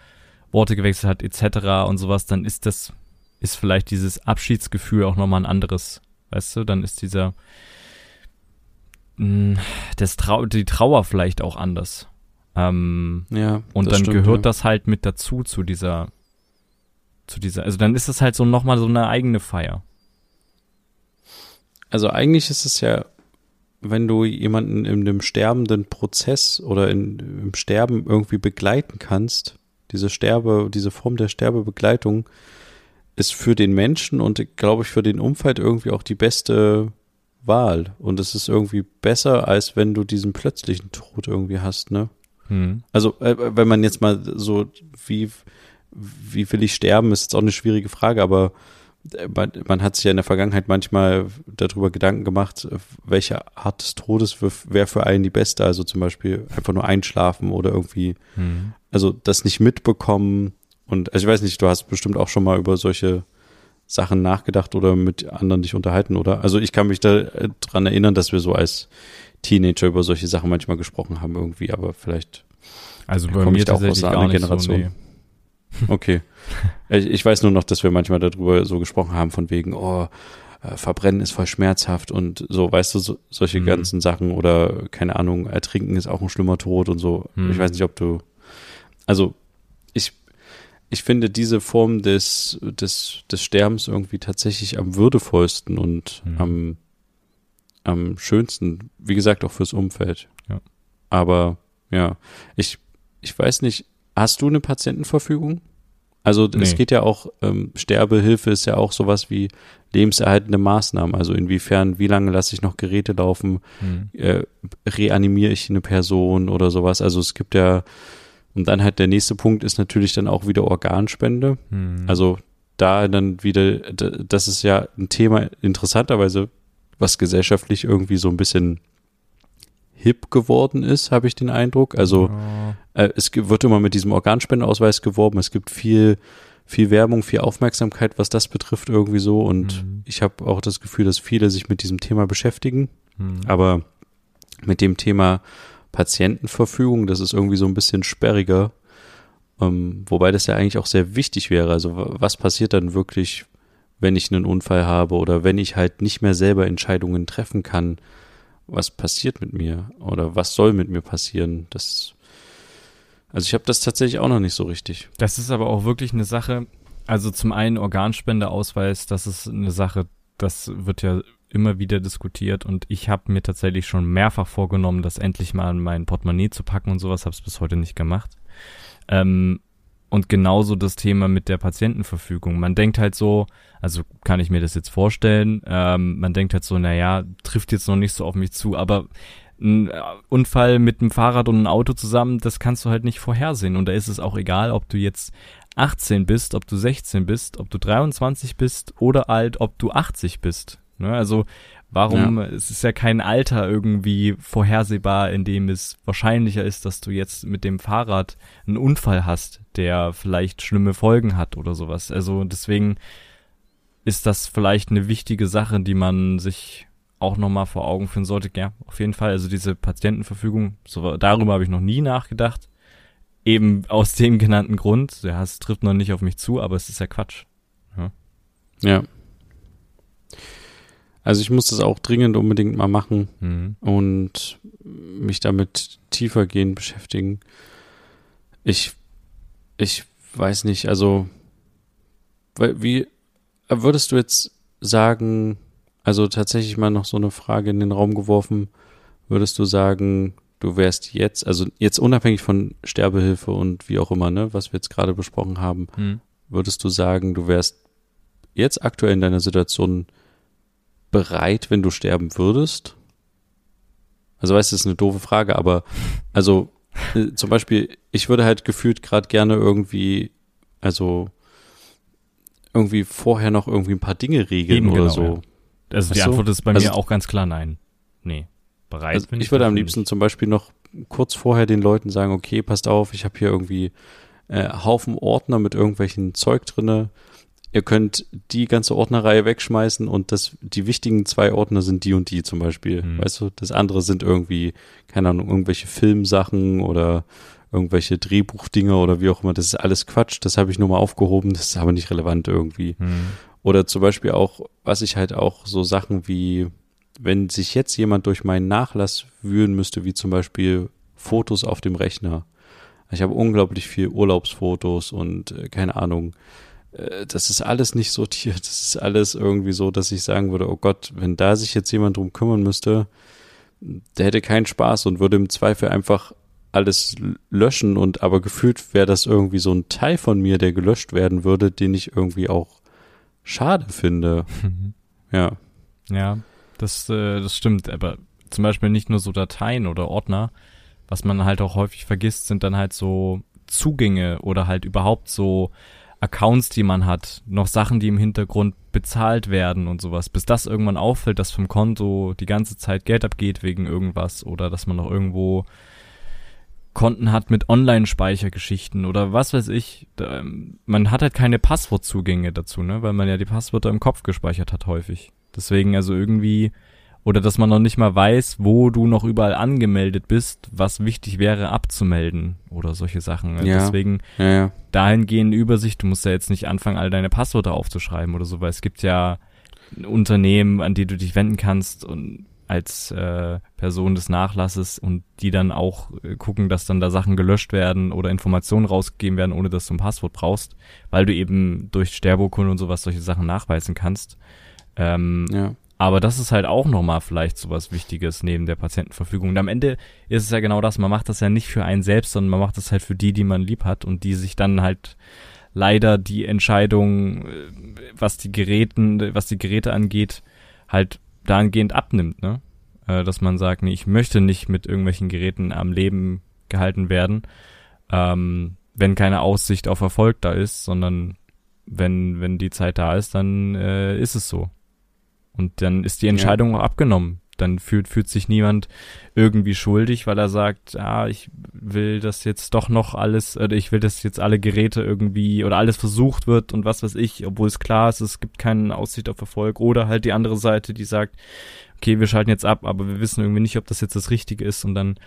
Worte gewechselt hat, etc. und sowas, dann ist das, ist vielleicht dieses Abschiedsgefühl auch nochmal ein anderes. Weißt du, dann ist dieser, mh, das Trau die Trauer vielleicht auch anders. Ähm, Ja. und dann stimmt, gehört ja. das halt mit dazu, zu dieser, zu dieser, also dann ist das halt so nochmal so eine eigene Feier. Also eigentlich ist es ja, wenn du jemanden in dem sterbenden Prozess oder in, im Sterben irgendwie begleiten kannst, diese Sterbe, diese Form der Sterbebegleitung ist für den Menschen und glaube ich für den Umfeld irgendwie auch die beste Wahl. Und es ist irgendwie besser, als wenn du diesen plötzlichen Tod irgendwie hast, ne? Hm. Also, äh, wenn man jetzt mal so, wie, wie will ich sterben, ist jetzt auch eine schwierige Frage, aber äh, man, man hat sich ja in der Vergangenheit manchmal darüber Gedanken gemacht, äh, welche Art des Todes wäre für einen die beste. Also zum Beispiel einfach nur einschlafen oder irgendwie, Hm. also das nicht mitbekommen. Und also ich weiß nicht, du hast bestimmt auch schon mal über solche Sachen nachgedacht oder mit anderen dich unterhalten, oder? Also ich kann mich da äh, dran erinnern, dass wir so als Teenager über solche Sachen manchmal gesprochen haben irgendwie, aber vielleicht Also bei mir ich da auch aus einer anderen nicht so, Generation. nee. Okay. ich, ich weiß nur noch, dass wir manchmal darüber so gesprochen haben, von wegen, oh, äh, Verbrennen ist voll schmerzhaft und so, weißt du, so, solche Mhm. ganzen Sachen oder keine Ahnung, Ertrinken ist auch ein schlimmer Tod und so. Mhm. Ich weiß nicht, ob du, also ich, ich finde diese Form des, des, des Sterbens irgendwie tatsächlich am würdevollsten und Mhm. am, am schönsten, wie gesagt, auch fürs Umfeld. Ja. Aber ja, ich, ich weiß nicht, hast du eine Patientenverfügung? Also es Nee. geht ja auch, ähm, Sterbehilfe ist ja auch sowas wie lebenserhaltende Maßnahmen. Also inwiefern, wie lange lasse ich noch Geräte laufen, Hm. äh, reanimiere ich eine Person oder sowas. Also es gibt ja, und dann halt der nächste Punkt ist natürlich dann auch wieder Organspende. Hm. Also da dann wieder, das ist ja ein Thema interessanterweise, was gesellschaftlich irgendwie so ein bisschen hip geworden ist, habe ich den Eindruck. Also Ja. äh, es wird immer mit diesem Organspendeausweis geworben. Es gibt viel, viel Werbung, viel Aufmerksamkeit, was das betrifft irgendwie so. Und Mhm. ich habe auch das Gefühl, dass viele sich mit diesem Thema beschäftigen. Hm. Aber mit dem Thema Patientenverfügung, das ist irgendwie so ein bisschen sperriger. Ähm, wobei das ja eigentlich auch sehr wichtig wäre. Also wa- was passiert dann wirklich, wenn ich einen Unfall habe oder wenn ich halt nicht mehr selber Entscheidungen treffen kann? Was passiert mit mir oder was soll mit mir passieren? Das, also ich habe das tatsächlich auch noch nicht so richtig. Das ist aber auch wirklich eine Sache. Also zum einen Organspendeausweis, das ist eine Sache, das wird ja immer wieder diskutiert und ich habe mir tatsächlich schon mehrfach vorgenommen, das endlich mal in mein Portemonnaie zu packen und sowas, habe es bis heute nicht gemacht. Ähm, Und genauso das Thema mit der Patientenverfügung. Man denkt halt so, also kann ich mir das jetzt vorstellen, ähm, man denkt halt so, naja, trifft jetzt noch nicht so auf mich zu, aber ein äh, Unfall mit einem Fahrrad und einem Auto zusammen, das kannst du halt nicht vorhersehen. Und da ist es auch egal, ob du jetzt 18 bist, ob du 16 bist, ob du 23 bist oder halt, ob du 80 bist. Ne? Also warum, ja. es ist ja kein Alter irgendwie vorhersehbar, in dem es wahrscheinlicher ist, dass du jetzt mit dem Fahrrad einen Unfall hast, der vielleicht schlimme Folgen hat oder sowas. Also deswegen ist das vielleicht eine wichtige Sache, die man sich auch nochmal vor Augen führen sollte. Ja, auf jeden Fall. Also diese Patientenverfügung, so, darüber habe ich noch nie nachgedacht. Eben aus dem genannten Grund. Ja, es trifft noch nicht auf mich zu, aber es ist ja Quatsch. Ja. ja. Also ich muss das auch dringend unbedingt mal machen mhm. und mich damit tiefer gehen beschäftigen. Ich, ich weiß nicht, also wie würdest du jetzt sagen, also tatsächlich mal noch so eine Frage in den Raum geworfen. Würdest du sagen, du wärst jetzt, also jetzt unabhängig von Sterbehilfe und wie auch immer, ne, was wir jetzt gerade besprochen haben, hm. würdest du sagen, du wärst jetzt aktuell in deiner Situation bereit, wenn du sterben würdest? Also weißt du, das ist eine doofe Frage, aber also äh, zum Beispiel, ich würde halt gefühlt gerade gerne irgendwie, also irgendwie vorher noch irgendwie ein paar Dinge regeln Eben, oder genau, so. Ja. Also die Antwort ist bei also, mir auch ganz klar nein. Nee. Bereit also bin ich. Ich würde am liebsten nicht. zum Beispiel noch kurz vorher den Leuten sagen, okay, passt auf, ich habe hier irgendwie äh, Haufen Ordner mit irgendwelchen Zeug drinne. Ihr könnt die ganze Ordnerreihe wegschmeißen und das, die wichtigen zwei Ordner sind die und die zum Beispiel. Mhm. Weißt du, das andere sind irgendwie, keine Ahnung, irgendwelche Filmsachen oder irgendwelche Drehbuchdinge oder wie auch immer. Das ist alles Quatsch. Das habe ich nur mal aufgehoben. Das ist aber nicht relevant irgendwie. Mhm. Oder zum Beispiel auch, was ich halt auch so Sachen wie, wenn sich jetzt jemand durch meinen Nachlass wühlen müsste, wie zum Beispiel Fotos auf dem Rechner. Ich habe unglaublich viel Urlaubsfotos und äh, keine Ahnung. Äh, das ist alles nicht sortiert. Das ist alles irgendwie so, dass ich sagen würde, oh Gott, wenn da sich jetzt jemand drum kümmern müsste, der hätte keinen Spaß und würde im Zweifel einfach alles löschen und aber gefühlt wäre das irgendwie so ein Teil von mir, der gelöscht werden würde, den ich irgendwie auch schade finde. ja. Ja, das, äh, das stimmt, aber zum Beispiel nicht nur so Dateien oder Ordner, was man halt auch häufig vergisst, sind dann halt so Zugänge oder halt überhaupt so Accounts, die man hat, noch Sachen, die im Hintergrund bezahlt werden und sowas, bis das irgendwann auffällt, dass vom Konto die ganze Zeit Geld abgeht wegen irgendwas oder dass man noch irgendwo Konten hat mit Online-Speichergeschichten oder was weiß ich. Ähm, man hat halt keine Passwortzugänge dazu, ne, weil man ja die Passwörter im Kopf gespeichert hat häufig. Deswegen also irgendwie oder dass man noch nicht mal weiß, wo du noch überall angemeldet bist, was wichtig wäre abzumelden oder solche Sachen. Ja. Deswegen ja, ja. dahingehend Übersicht, du musst ja jetzt nicht anfangen, all deine Passwörter aufzuschreiben oder so, weil es gibt ja Unternehmen, an die du dich wenden kannst und als äh, Person des Nachlasses und die dann auch äh, gucken, dass dann da Sachen gelöscht werden oder Informationen rausgegeben werden, ohne dass du ein Passwort brauchst, weil du eben durch Sterbeurkunde und sowas solche Sachen nachweisen kannst. Ähm, ja. Aber das ist halt auch nochmal vielleicht so was Wichtiges neben der Patientenverfügung. Und am Ende ist es ja genau das, man macht das ja nicht für einen selbst, sondern man macht das halt für die, die man lieb hat und die sich dann halt leider die Entscheidung, äh, was die Geräten, was die Geräte angeht, halt dahingehend abnimmt, ne? Äh, dass man sagt, nee, ich möchte nicht mit irgendwelchen Geräten am Leben gehalten werden, ähm, wenn keine Aussicht auf Erfolg da ist, sondern wenn, wenn die Zeit da ist, dann äh, ist es so. Und dann ist die Entscheidung ja. auch abgenommen dann fühlt, fühlt sich niemand irgendwie schuldig, weil er sagt, ah, ich will das jetzt doch noch alles, oder ich will, dass jetzt alle Geräte irgendwie oder alles versucht wird und was weiß ich, obwohl es klar ist, es gibt keine Aussicht auf Erfolg. Oder halt die andere Seite, die sagt, okay, wir schalten jetzt ab, aber wir wissen irgendwie nicht, ob das jetzt das Richtige ist und dann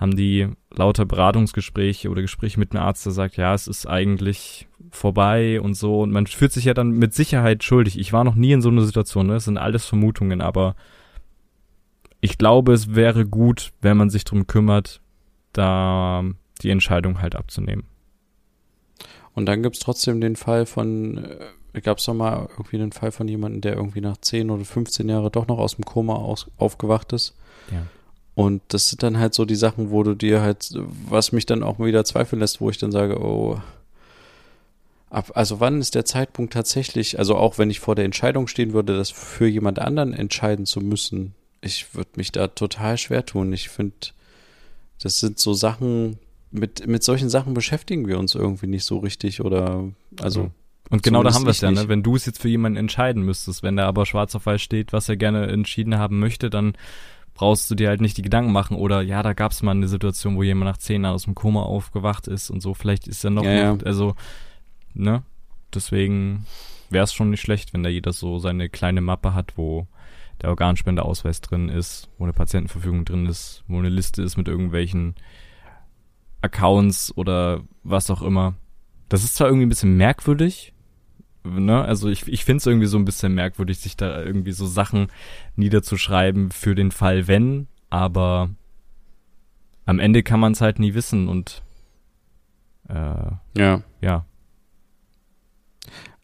haben die lauter Beratungsgespräche oder Gespräche mit einem Arzt, der sagt, ja, es ist eigentlich vorbei und so. Und man fühlt sich ja dann mit Sicherheit schuldig. Ich war noch nie in so einer Situation, ne? Das sind alles Vermutungen, aber ich glaube, es wäre gut, wenn man sich drum kümmert, da die Entscheidung halt abzunehmen. Und dann gibt's trotzdem den Fall von, äh, gab es doch mal irgendwie den Fall von jemandem, der irgendwie nach 10 oder 15 Jahren doch noch aus dem Koma aus, aufgewacht ist. Ja. Und das sind dann halt so die Sachen, wo du dir halt, was mich dann auch wieder zweifeln lässt, wo ich dann sage, oh, ab, also wann ist der Zeitpunkt tatsächlich, also auch wenn ich vor der Entscheidung stehen würde, das für jemand anderen entscheiden zu müssen, ich würde mich da total schwer tun. Ich finde, das sind so Sachen, mit, mit solchen Sachen beschäftigen wir uns irgendwie nicht so richtig oder, also. Und genau da haben wir es ja, ne? Wenn du es jetzt für jemanden entscheiden müsstest, wenn da aber schwarz auf weiß steht, was er gerne entschieden haben möchte, dann brauchst du dir halt nicht die Gedanken machen oder ja, da gab es mal eine Situation, wo jemand nach zehn Jahren aus dem Koma aufgewacht ist und so, vielleicht ist er noch, ja, noch, also, ne? Deswegen wäre es schon nicht schlecht, wenn da jeder so seine kleine Mappe hat, wo der Organspendeausweis drin ist, wo eine Patientenverfügung drin ist, wo eine Liste ist mit irgendwelchen Accounts oder was auch immer. Das ist zwar irgendwie ein bisschen merkwürdig, ne? Also ich, ich finde es irgendwie so ein bisschen merkwürdig, sich da irgendwie so Sachen niederzuschreiben für den Fall wenn, aber am Ende kann man es halt nie wissen und äh, ja. ja.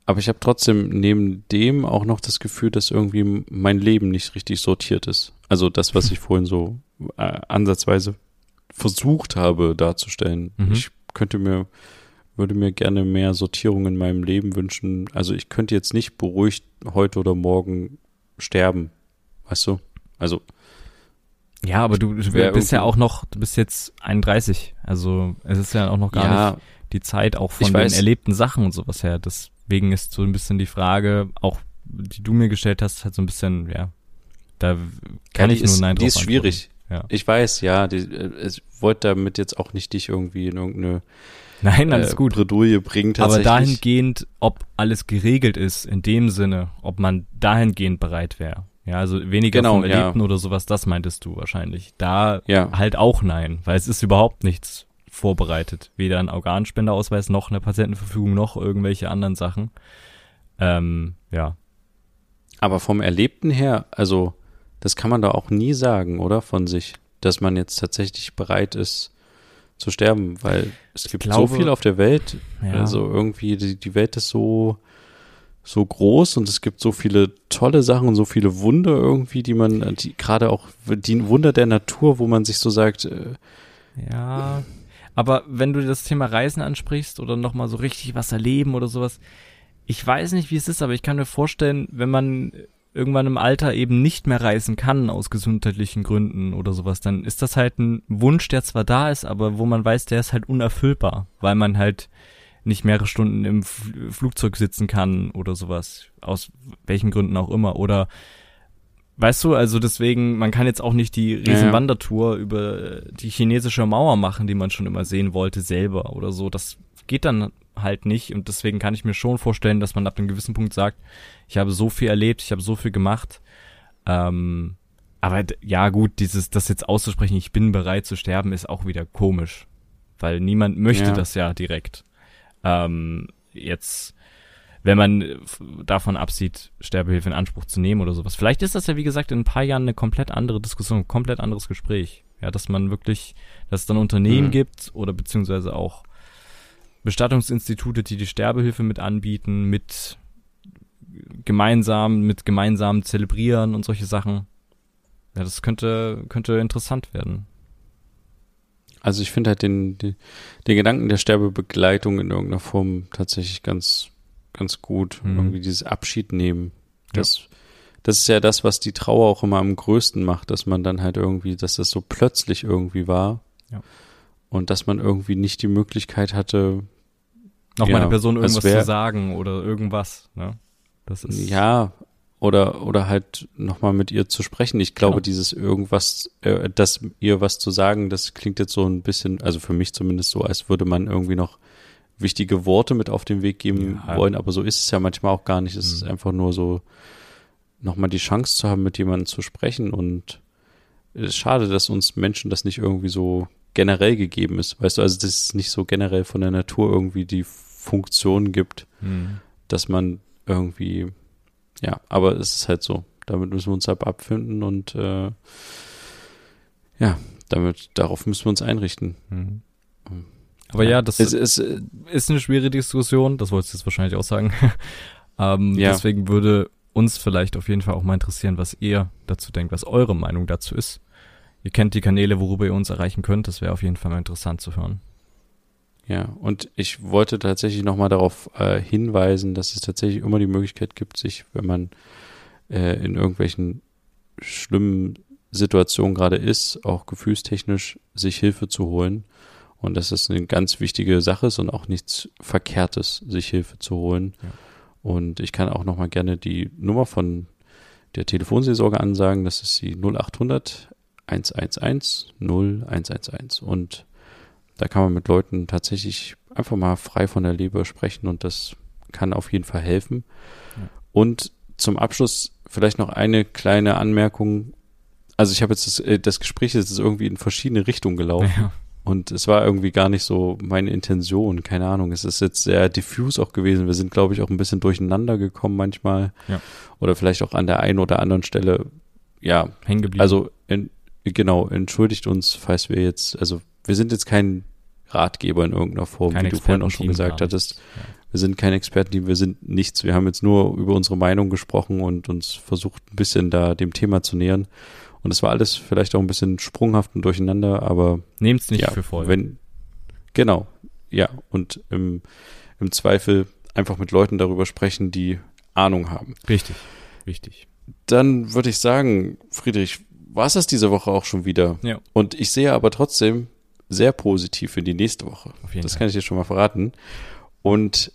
Aber ich habe trotzdem neben dem auch noch das Gefühl, dass irgendwie mein Leben nicht richtig sortiert ist. Also das, was ich vorhin so äh, ansatzweise versucht habe darzustellen. Mhm. Ich könnte mir, würde mir gerne mehr Sortierung in meinem Leben wünschen. Also ich könnte jetzt nicht beruhigt heute oder morgen sterben. Weißt du? Also. Ja, aber du, du bist ja auch noch, du bist jetzt 31. Also es ist ja auch noch gar ja, nicht die Zeit auch von den weiß, erlebten Sachen und sowas her. Deswegen ist so ein bisschen die Frage, auch die du mir gestellt hast, halt so ein bisschen, ja, da kann ja, ich nur Nein drauf Die ist schwierig. Ja. Ich weiß, ja, die, äh, ich wollte damit jetzt auch nicht dich irgendwie in irgendeine Nein, alles äh, gut. Bredouille bringen Aber dahingehend, ob alles geregelt ist, in dem Sinne, ob man dahingehend bereit wäre. Ja, also weniger genau, vom Erlebten ja. oder sowas, das meintest du wahrscheinlich. Da ja. halt auch nein, weil es ist überhaupt nichts vorbereitet. Weder ein Organspendeausweis noch eine Patientenverfügung noch irgendwelche anderen Sachen. Ähm, ja. Aber vom Erlebten her, also das kann man da auch nie sagen, oder? Von sich, dass man jetzt tatsächlich bereit ist zu sterben, weil es gibt glaube, so viel auf der Welt. Ja. Also irgendwie, die, die Welt ist so, so groß und es gibt so viele tolle Sachen und so viele Wunder irgendwie, die man, die gerade auch die Wunder der Natur, wo man sich so sagt, äh, ja, aber wenn du das Thema Reisen ansprichst oder nochmal so richtig was erleben oder sowas, ich weiß nicht, wie es ist, aber ich kann mir vorstellen, wenn man irgendwann im Alter eben nicht mehr reisen kann aus gesundheitlichen Gründen oder sowas, dann ist das halt ein Wunsch, der zwar da ist, aber wo man weiß, der ist halt unerfüllbar, weil man halt nicht mehrere Stunden im Flugzeug sitzen kann oder sowas, aus welchen Gründen auch immer, oder Weißt du, also deswegen, man kann jetzt auch nicht die Riesenwandertour ja. über die chinesische Mauer machen, die man schon immer sehen wollte, selber oder so. Das geht dann halt nicht und deswegen kann ich mir schon vorstellen, dass man ab einem gewissen Punkt sagt, ich habe so viel erlebt, ich habe so viel gemacht. Ähm, aber ja, gut, dieses, das jetzt auszusprechen, ich bin bereit zu sterben, ist auch wieder komisch. Weil niemand möchte ja. das ja direkt. Ähm, jetzt wenn man davon absieht, Sterbehilfe in Anspruch zu nehmen oder sowas. Vielleicht ist das ja, wie gesagt, in ein paar Jahren eine komplett andere Diskussion, ein komplett anderes Gespräch. Ja, dass man wirklich, dass es dann Unternehmen mhm. gibt oder beziehungsweise auch Bestattungsinstitute, die die Sterbehilfe mit anbieten, mit gemeinsam, mit gemeinsamen Zelebrieren und solche Sachen. Ja, das könnte, könnte interessant werden. Also ich finde halt den, den, den Gedanken der Sterbebegleitung in irgendeiner Form tatsächlich ganz ganz gut. Mhm. Irgendwie dieses Abschied nehmen. Das, ja. das ist ja das, was die Trauer auch immer am größten macht, dass man dann halt irgendwie, dass das so plötzlich irgendwie war. Ja. Und dass man irgendwie nicht die Möglichkeit hatte, noch ja, Person irgendwas wär, zu sagen oder irgendwas, ne? Das ist ja oder oder halt nochmal mit ihr zu sprechen. Ich glaube, genau. dieses irgendwas, äh, dass ihr was zu sagen, das klingt jetzt so ein bisschen, also für mich zumindest so, als würde man irgendwie noch wichtige Worte mit auf den Weg geben ja. wollen, aber so ist es ja manchmal auch gar nicht. Es mhm. ist einfach nur so, nochmal die Chance zu haben, mit jemandem zu sprechen und es ist schade, dass uns Menschen das nicht irgendwie so generell gegeben ist. Weißt du, also dass es nicht so generell von der Natur irgendwie die Funktion gibt, mhm. dass man irgendwie, ja, aber es ist halt so. Damit müssen wir uns halt abfinden und äh, ja, damit, darauf müssen wir uns einrichten. Mhm. Aber ja, das es, ist, ist eine schwierige Diskussion, das wolltest du jetzt wahrscheinlich auch sagen. ähm, ja. Deswegen würde uns vielleicht auf jeden Fall auch mal interessieren, was ihr dazu denkt, was eure Meinung dazu ist. Ihr kennt die Kanäle, worüber ihr uns erreichen könnt. Das wäre auf jeden Fall mal interessant zu hören. Ja, und ich wollte tatsächlich nochmal darauf äh, hinweisen, dass es tatsächlich immer die Möglichkeit gibt, sich, wenn man äh, in irgendwelchen schlimmen Situationen gerade ist, auch gefühlstechnisch, sich Hilfe zu holen. Und dass es eine ganz wichtige Sache ist und auch nichts Verkehrtes, sich Hilfe zu holen. Ja. Und ich kann auch nochmal gerne die Nummer von der Telefonseelsorge ansagen. Das ist die 0800 111 0111. Und da kann man mit Leuten tatsächlich einfach mal frei von der Leber sprechen und das kann auf jeden Fall helfen. Ja. Und zum Abschluss vielleicht noch eine kleine Anmerkung. Also ich habe jetzt das, äh, das Gespräch ist irgendwie in verschiedene Richtungen gelaufen. Ja. Und es war irgendwie gar nicht so meine Intention, keine Ahnung. Es ist jetzt sehr diffus auch gewesen. Wir sind, glaube ich, auch ein bisschen durcheinander gekommen manchmal. Ja. Oder vielleicht auch an der einen oder anderen Stelle, ja, hängen geblieben. Also, in, genau, entschuldigt uns, falls wir jetzt, also wir sind jetzt kein Ratgeber in irgendeiner Form, kein wie du vorhin auch schon gesagt hattest. Ja. Wir sind kein Expertenteam, wir sind nichts. Wir haben jetzt nur über unsere Meinung gesprochen und uns versucht, ein bisschen da dem Thema zu nähern. Und es war alles vielleicht auch ein bisschen sprunghaft und durcheinander, aber. Nehmt's nicht ja, für voll. Wenn, genau, ja. Und im, im Zweifel einfach mit Leuten darüber sprechen, die Ahnung haben. Richtig, richtig. Dann würde ich sagen, Friedrich, war es das diese Woche auch schon wieder? Ja. Und ich sehe aber trotzdem sehr positiv für die nächste Woche. das Fall. kann ich dir schon mal verraten. Und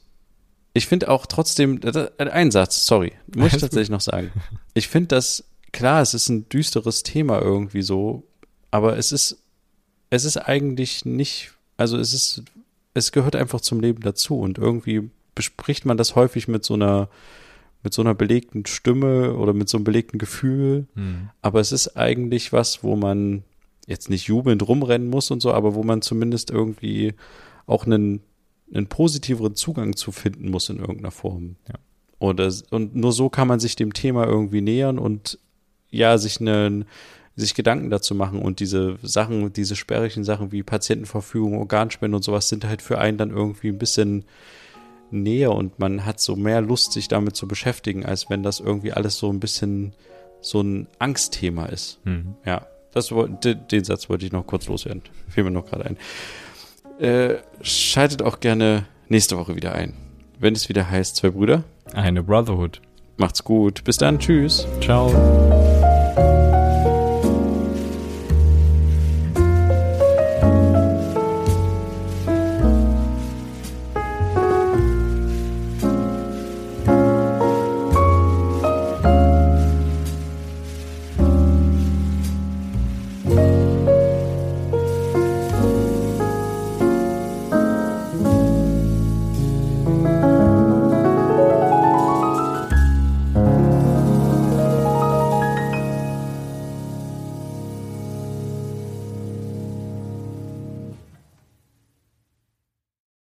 ich finde auch trotzdem, ein Satz, sorry, muss ich tatsächlich noch sagen. Ich finde das, klar, es ist ein düsteres Thema irgendwie so, aber es ist, es ist eigentlich nicht, also es ist, es gehört einfach zum Leben dazu und irgendwie bespricht man das häufig mit so einer, mit so einer belegten Stimme oder mit so einem belegten Gefühl. Mhm. Aber es ist eigentlich was, wo man jetzt nicht jubelnd rumrennen muss und so, aber wo man zumindest irgendwie auch einen, einen positiveren Zugang zu finden muss in irgendeiner Form. Ja. Oder, und nur so kann man sich dem Thema irgendwie nähern und ja, sich einen, sich Gedanken dazu machen und diese Sachen, diese sperrigen Sachen wie Patientenverfügung, Organspende und sowas sind halt für einen dann irgendwie ein bisschen näher und man hat so mehr Lust, sich damit zu beschäftigen, als wenn das irgendwie alles so ein bisschen so ein Angstthema ist. Mhm. Ja, das, den Satz wollte ich noch kurz loswerden. Fiel mir noch gerade ein. Äh, schaltet auch gerne nächste Woche wieder ein. Wenn es wieder heißt, zwei Brüder. Eine Brotherhood. Macht's gut. Bis dann. Tschüss. Ciao.